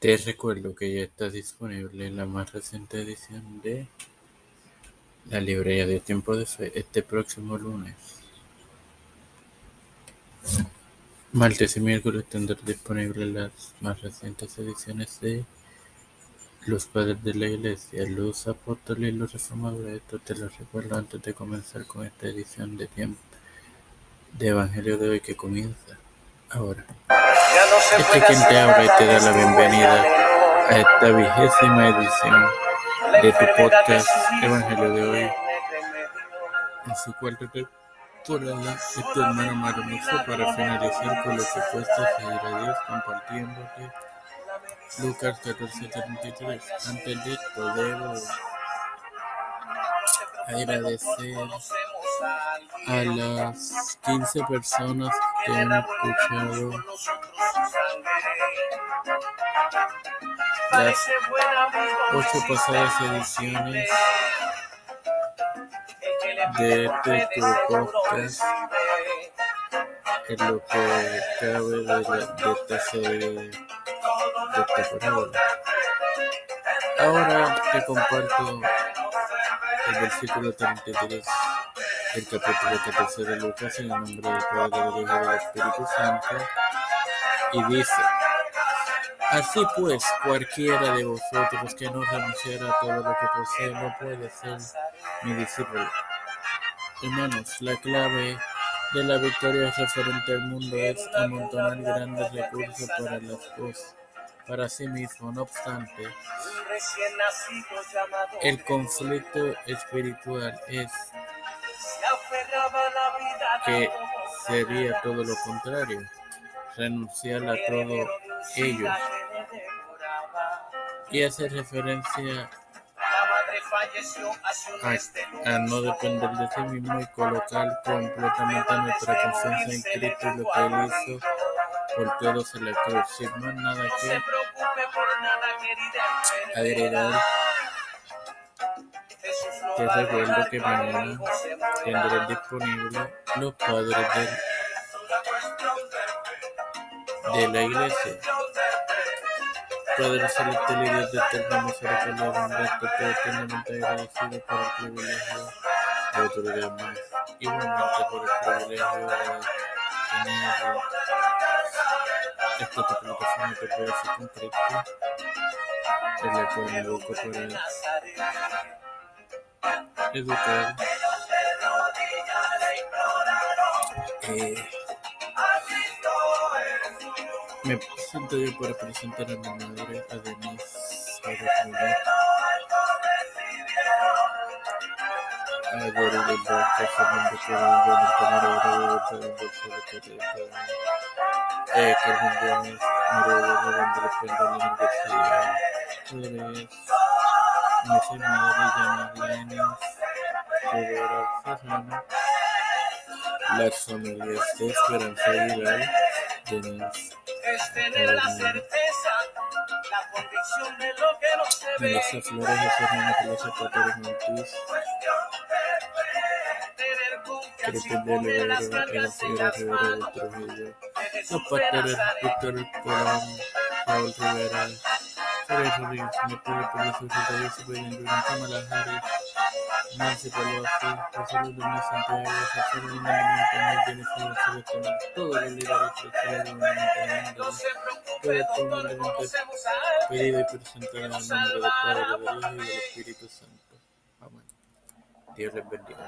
Te recuerdo que ya está disponible la más reciente edición de la librería de Tiempo de Fe este próximo lunes. Martes y miércoles tendrán disponibles las más recientes ediciones de Los Padres de la Iglesia, los Apóstoles y los Reformadores. Esto te lo recuerdo antes de comenzar con esta edición de Tiempo de Evangelio de hoy que comienza ahora. Este quien te habla y te da la bienvenida a esta vigésima edición de tu podcast Evangelio de hoy en su cuarta temporada. Este hermano maravilloso para finalizar con lo que cuesta seguir a Dios compartiéndote Lucas 14:33. Antes de esto debo agradecer a las 15 personas que han escuchado las ocho pasadas ediciones de este podcast en lo que cabe de, la, de esta serie de. Ahora te comparto el versículo 33 del capítulo 14 de Lucas en el nombre del Padre, del Hijo y del Espíritu Santo y dice Así pues, cualquiera de vosotros que no renunciara a todo lo que posee no puede ser mi discípulo. Hermanos, la clave de la victoria referente al mundo es amontonar grandes recursos para las cosas, para sí mismo. No obstante, el conflicto espiritual es que sería todo lo contrario, renunciar a todo ello y hace referencia a, no depender de sí mismo y colocar completamente nuestra confianza en Cristo y lo que Él hizo por todos en la cruz. Sin más nada que agregar, te recuerdo que mañana tendré disponible los padres de, de la iglesia. Padre celestial y Dios de eterna misericordia abundante, estoy eternamente agradecido por el privilegio de otorgarme, igualmente por el privilegio de tener esta tu plataforma que puede ser con Cristo, en la cual me educo para educar. Eh, me presento yo para presentar a mi madre, a Denise a Serrano, las familias de Esperanza Aguilar, Denise es tener la certeza, la convicción de lo que no se ve. Melissa Flores, Jesús Ramos, Teresa Pateros Montis, Cristian de Olivera, Ena Figueroa Rivera de Trujillo, Los Pateros, Víctor Colón, Raúl Rivera, Jorge Rodríguez, Mercurio de Superintendente, Kamala Harris, Nancy Pelosi, Luis Domínguez Santiago, José Luis Jennifer todos los líderes puede y presentar en el nombre del Padre, del Hijo y del Espíritu Santo. Amén. Dios les bendiga.